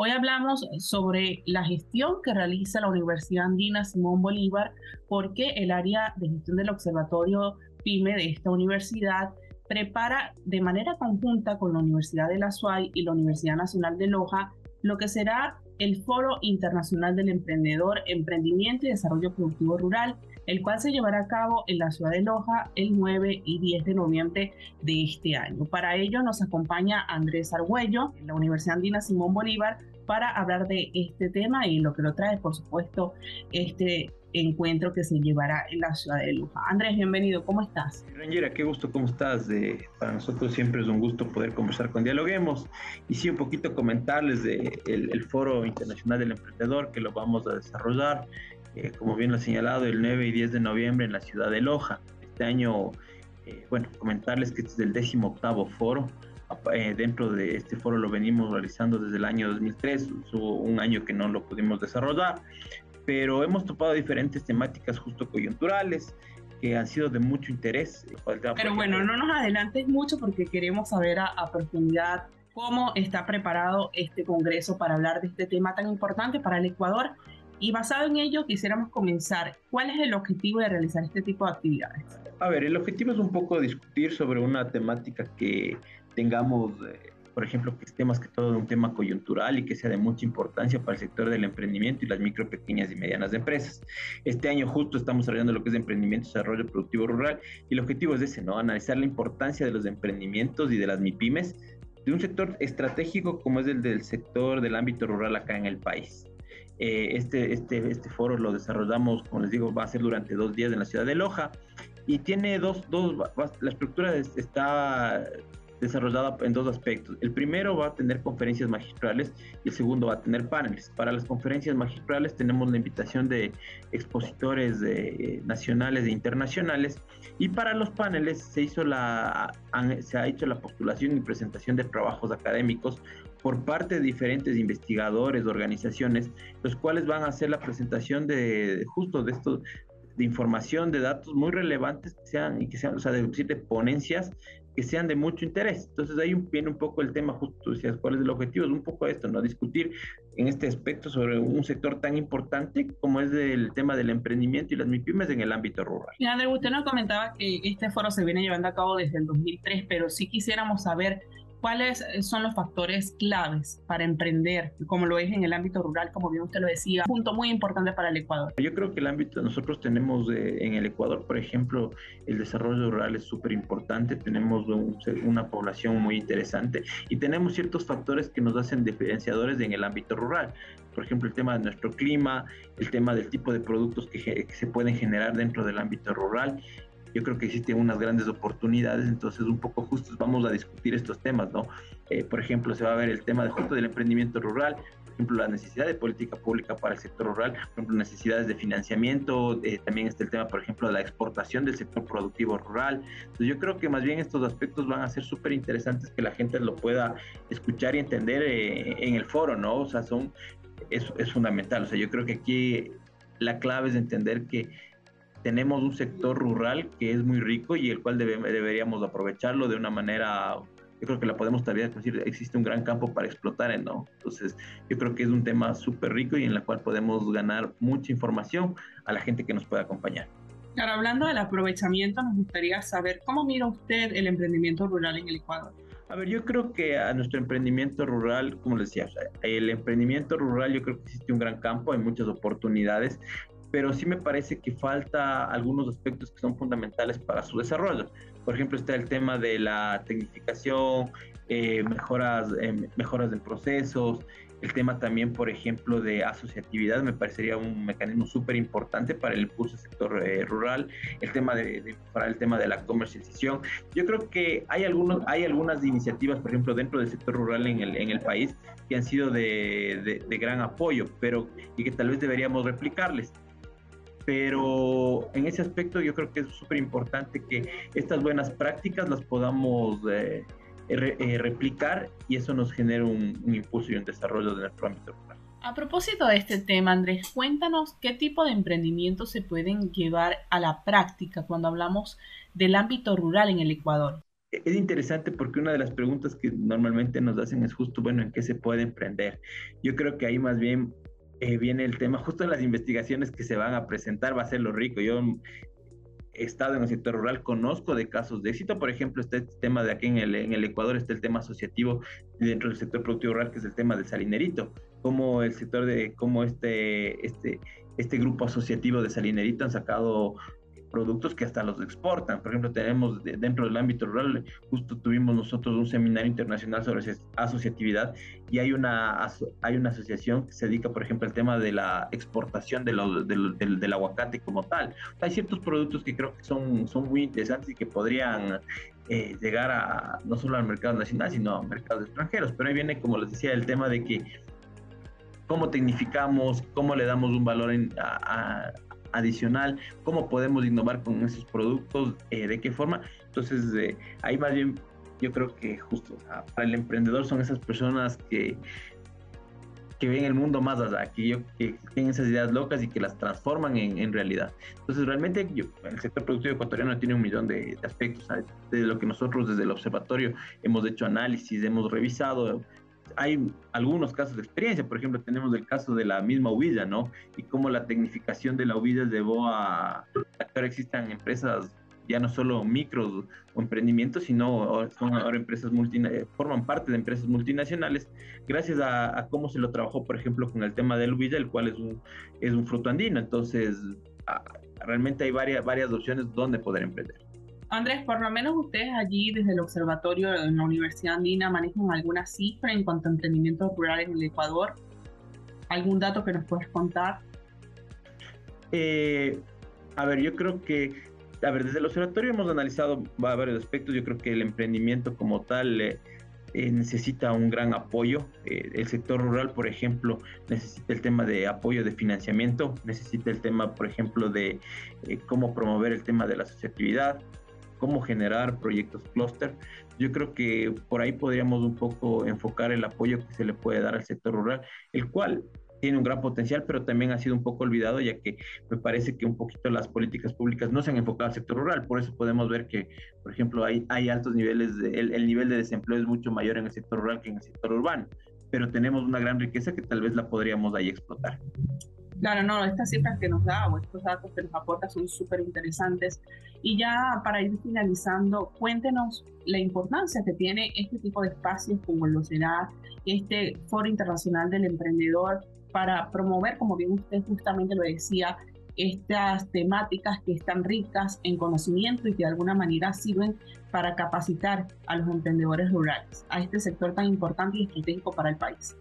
Hoy hablamos sobre la gestión que realiza la Universidad Andina Simón Bolívar, porque el área de gestión del Observatorio PYME de esta universidad prepara de manera conjunta con la Universidad de la SUAY y la Universidad Nacional de Loja lo que será el Foro Internacional del Emprendedor, Emprendimiento y Desarrollo Productivo Rural, el cual se llevará a cabo en la ciudad de Loja el 9 y 10 de noviembre de este año. Para ello nos acompaña Andrés Argüello, de la Universidad Andina Simón Bolívar, para hablar de este tema y lo que lo trae, por supuesto, este encuentro que se llevará en la ciudad de Loja. Andrés, bienvenido, ¿cómo estás? Rangera, qué gusto, ¿cómo estás? para nosotros siempre es un gusto poder conversar con Dialoguemos y sí, un poquito comentarles de el, Foro Internacional del Emprendedor que lo vamos a desarrollar, eh, como bien lo ha señalado, el 9 y 10 de noviembre en la ciudad de Loja. Este año, eh, bueno, comentarles que este es el décimo octavo foro eh, dentro de este foro lo venimos realizando desde el año 2003, hubo un año que no lo pudimos desarrollar, pero hemos topado diferentes temáticas justo coyunturales que han sido de mucho interés. Pero bueno, no nos adelantes mucho porque queremos saber a, a profundidad cómo está preparado este Congreso para hablar de este tema tan importante para el Ecuador y basado en ello, quisiéramos comenzar. ¿Cuál es el objetivo de realizar este tipo de actividades? A ver, el objetivo es un poco discutir sobre una temática que tengamos, eh, por ejemplo, que más que todo un tema coyuntural y que sea de mucha importancia para el sector del emprendimiento y las micro, pequeñas y medianas empresas. Este año justo estamos desarrollando lo que es emprendimiento y desarrollo productivo rural y el objetivo es ese, ¿no? Analizar la importancia de los emprendimientos y de las MIPIMES de un sector estratégico como es el del sector del ámbito rural acá en el país. Eh, este, este, este foro lo desarrollamos, como les digo, va a ser durante dos días en la ciudad de Loja y tiene dos, dos la estructura está desarrollada en dos aspectos. El primero va a tener conferencias magistrales y el segundo va a tener paneles. Para las conferencias magistrales tenemos la invitación de expositores de, nacionales e internacionales y para los paneles se, hizo la, se ha hecho la postulación y presentación de trabajos académicos por parte de diferentes investigadores, organizaciones, los cuales van a hacer la presentación de justo de estos de información, de datos muy relevantes que sean y que sean, o sea, de, de ponencias que sean de mucho interés. Entonces ahí viene un poco el tema, justo decías, ¿cuál es el objetivo? Es un poco esto, ¿no? Discutir en este aspecto sobre un sector tan importante como es el tema del emprendimiento y las MIPIMES en el ámbito rural. Y André, usted nos comentaba que este foro se viene llevando a cabo desde el 2003, pero sí quisiéramos saber ¿Cuáles son los factores claves para emprender, como lo es en el ámbito rural, como bien usted lo decía? Un punto muy importante para el Ecuador. Yo creo que el ámbito, nosotros tenemos en el Ecuador, por ejemplo, el desarrollo rural es súper importante, tenemos una población muy interesante y tenemos ciertos factores que nos hacen diferenciadores en el ámbito rural. Por ejemplo, el tema de nuestro clima, el tema del tipo de productos que, que se pueden generar dentro del ámbito rural yo creo que existen unas grandes oportunidades, entonces un poco justos vamos a discutir estos temas, ¿no? Eh, por ejemplo, se va a ver el tema de justo del emprendimiento rural, por ejemplo, la necesidad de política pública para el sector rural, por ejemplo, necesidades de financiamiento, eh, también está el tema, por ejemplo, de la exportación del sector productivo rural. Entonces yo creo que más bien estos aspectos van a ser súper interesantes que la gente lo pueda escuchar y entender eh, en el foro, ¿no? O sea, son, es, es fundamental, o sea, yo creo que aquí la clave es entender que tenemos un sector rural que es muy rico y el cual deberíamos aprovecharlo de una manera, yo creo que la podemos todavía decir, existe un gran campo para explotar, ¿no? Entonces, yo creo que es un tema súper rico y en el cual podemos ganar mucha información a la gente que nos pueda acompañar. Ahora, hablando del aprovechamiento, nos gustaría saber cómo mira usted el emprendimiento rural en el Ecuador. A ver, yo creo que a nuestro emprendimiento rural, como les decía, el emprendimiento rural yo creo que existe un gran campo, hay muchas oportunidades, pero sí me parece que falta algunos aspectos que son fundamentales para su desarrollo. Por ejemplo, está el tema de la tecnificación, eh, mejoras, eh, mejoras en procesos, el tema también, por ejemplo, de asociatividad me parecería un mecanismo súper importante para el impulso del sector eh, rural, el tema de, para el tema de la comercialización. Yo creo que hay, algunos, hay algunas iniciativas, por ejemplo, dentro del sector rural en el, en el país que han sido de, de gran apoyo, pero y que tal vez deberíamos replicarles pero en ese aspecto yo creo que es súper importante que estas buenas prácticas las podamos eh, eh, replicar y eso nos genera un, impulso y un desarrollo de nuestro ámbito rural. A propósito de este tema, Andrés, cuéntanos qué tipo de emprendimientos se pueden llevar a la práctica cuando hablamos del ámbito rural en el Ecuador. Es interesante porque una de las preguntas que normalmente nos hacen es justo, bueno, ¿en qué se puede emprender? Yo creo que ahí más bien eh, viene el tema, justo en las investigaciones que se van a presentar va a ser lo rico. Yo he estado en el sector rural, conozco de casos de éxito, por ejemplo, este tema de aquí en el, en el Ecuador, está el tema asociativo dentro del sector productivo rural, que es el tema del salinerito, como el sector de, cómo este, este, este grupo asociativo de salinerito han sacado productos que hasta los exportan. Por ejemplo, tenemos dentro del ámbito rural, justo tuvimos nosotros un seminario internacional sobre asociatividad y hay una, hay una asociación que se dedica, por ejemplo, al tema de la exportación de del, del, aguacate como tal. Hay ciertos productos que creo que son, son muy interesantes y que podrían eh, llegar a no solo al mercado nacional, sino a mercados extranjeros. Pero ahí viene, como les decía, el tema de que cómo tecnificamos, cómo le damos un valor a, adicional, cómo podemos innovar con esos productos, eh, de qué forma. Entonces, eh, ahí más bien yo creo que justo para el emprendedor son esas personas que, que ven el mundo más allá, que, que tienen esas ideas locas y que las transforman en, realidad. Entonces, realmente yo, el sector productivo ecuatoriano tiene un millón de, aspectos, de lo que nosotros desde el observatorio hemos hecho análisis, hemos revisado, hay algunos casos de experiencia, por ejemplo, tenemos el caso de la misma Uvilla, ¿no? Y cómo la tecnificación de la Uvilla llevó a, que ahora existan empresas ya no solo micros o emprendimientos, sino son ahora empresas multinacionales, eh, forman parte de empresas multinacionales, gracias a, cómo se lo trabajó, por ejemplo, con el tema de la Uvilla, el cual es un, es un fruto andino. Entonces, realmente hay varias, varias opciones donde poder emprender. Andrés, por lo menos ustedes allí desde el observatorio en la Universidad Andina manejan alguna cifra en cuanto a emprendimientos rurales en el Ecuador. ¿Algún dato que nos puedas contar? Eh, a ver, yo creo que, a ver, desde el observatorio hemos analizado varios aspectos. Yo creo que el emprendimiento como tal eh, eh, necesita un gran apoyo. el sector rural, por ejemplo, necesita el tema de apoyo de financiamiento, necesita el tema, por ejemplo, de cómo promover el tema de la asociatividad, cómo generar proyectos clúster. Yo creo que por ahí podríamos un poco enfocar el apoyo que se le puede dar al sector rural, el cual tiene un gran potencial, pero también ha sido un poco olvidado, ya que me parece que un poquito las políticas públicas no se han enfocado al sector rural. Por eso podemos ver que, por ejemplo, hay, hay altos niveles, el, el nivel de desempleo es mucho mayor en el sector rural que en el sector urbano, pero tenemos una gran riqueza que tal vez la podríamos ahí explotar. Claro, no, estas cifras que nos da o estos datos que nos aporta son súper interesantes. Y ya para ir finalizando, cuéntenos la importancia que tiene este tipo de espacios como lo será este Foro Internacional del Emprendedor para promover, como bien usted justamente lo decía, estas temáticas que están ricas en conocimiento y que de alguna manera sirven para capacitar a los emprendedores rurales, a este sector tan importante y estratégico para el país.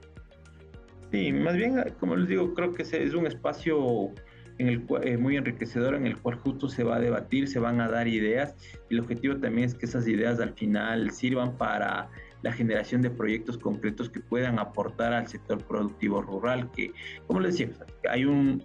Sí, más bien, como les digo, creo que es un espacio en el eh, muy enriquecedor en el cual justo se va a debatir, se van a dar ideas y el objetivo también es que esas ideas al final sirvan para la generación de proyectos concretos que puedan aportar al sector productivo rural, que, como les decía, hay un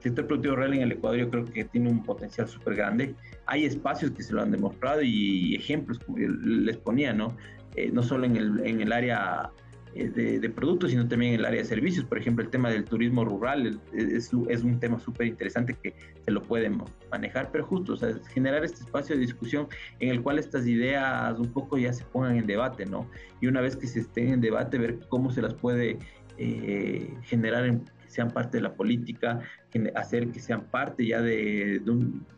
sector productivo rural en el Ecuador, yo creo que tiene un potencial súper grande. Hay espacios que se lo han demostrado y ejemplos, como les ponía, ¿no? Eh, no solo en el, en el área eh, de, productos, sino también en el área de servicios. Por ejemplo, el tema del turismo rural es, es un tema súper interesante que se lo pueden manejar, pero justo, o sea, generar este espacio de discusión en el cual estas ideas un poco ya se pongan en debate, ¿no? Y una vez que se estén en debate, ver cómo se las puede eh, generar sean parte de la política, hacer que sean parte ya de,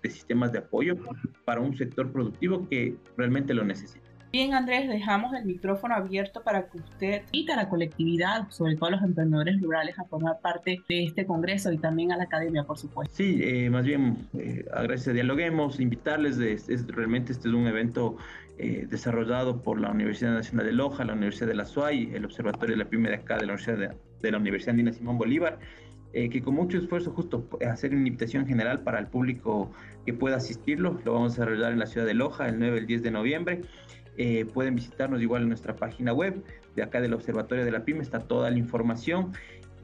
de sistemas de apoyo para un sector productivo que realmente lo necesita. Bien, Andrés, dejamos el micrófono abierto para que usted invite a la colectividad, sobre todo a los emprendedores rurales, a formar parte de este congreso y también a la academia, por supuesto. Sí, eh, más bien, eh, a Dialoguemos, invitarles, de, es, realmente este es un evento eh, desarrollado por la Universidad Nacional de Loja, la Universidad de la SUAY, el Observatorio de la Primera acá de la Universidad de, la Universidad Andina Simón Bolívar, eh, que con mucho esfuerzo justo hacer una invitación general para el público que pueda asistirlo, lo vamos a desarrollar en la ciudad de Loja el 9 y el 10 de noviembre. Eh, pueden visitarnos igual en nuestra página web de acá del Observatorio de la PYME, está toda la información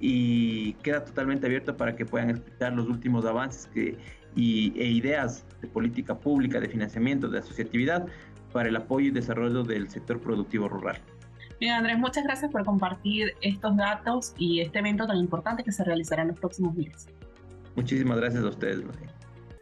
y queda totalmente abierto para que puedan explicar los últimos avances que, y, e ideas de política pública, de financiamiento, de asociatividad para el apoyo y desarrollo del sector productivo rural. Bien, Andrés, muchas gracias por compartir estos datos y este evento tan importante que se realizará en los próximos días. Muchísimas gracias a ustedes.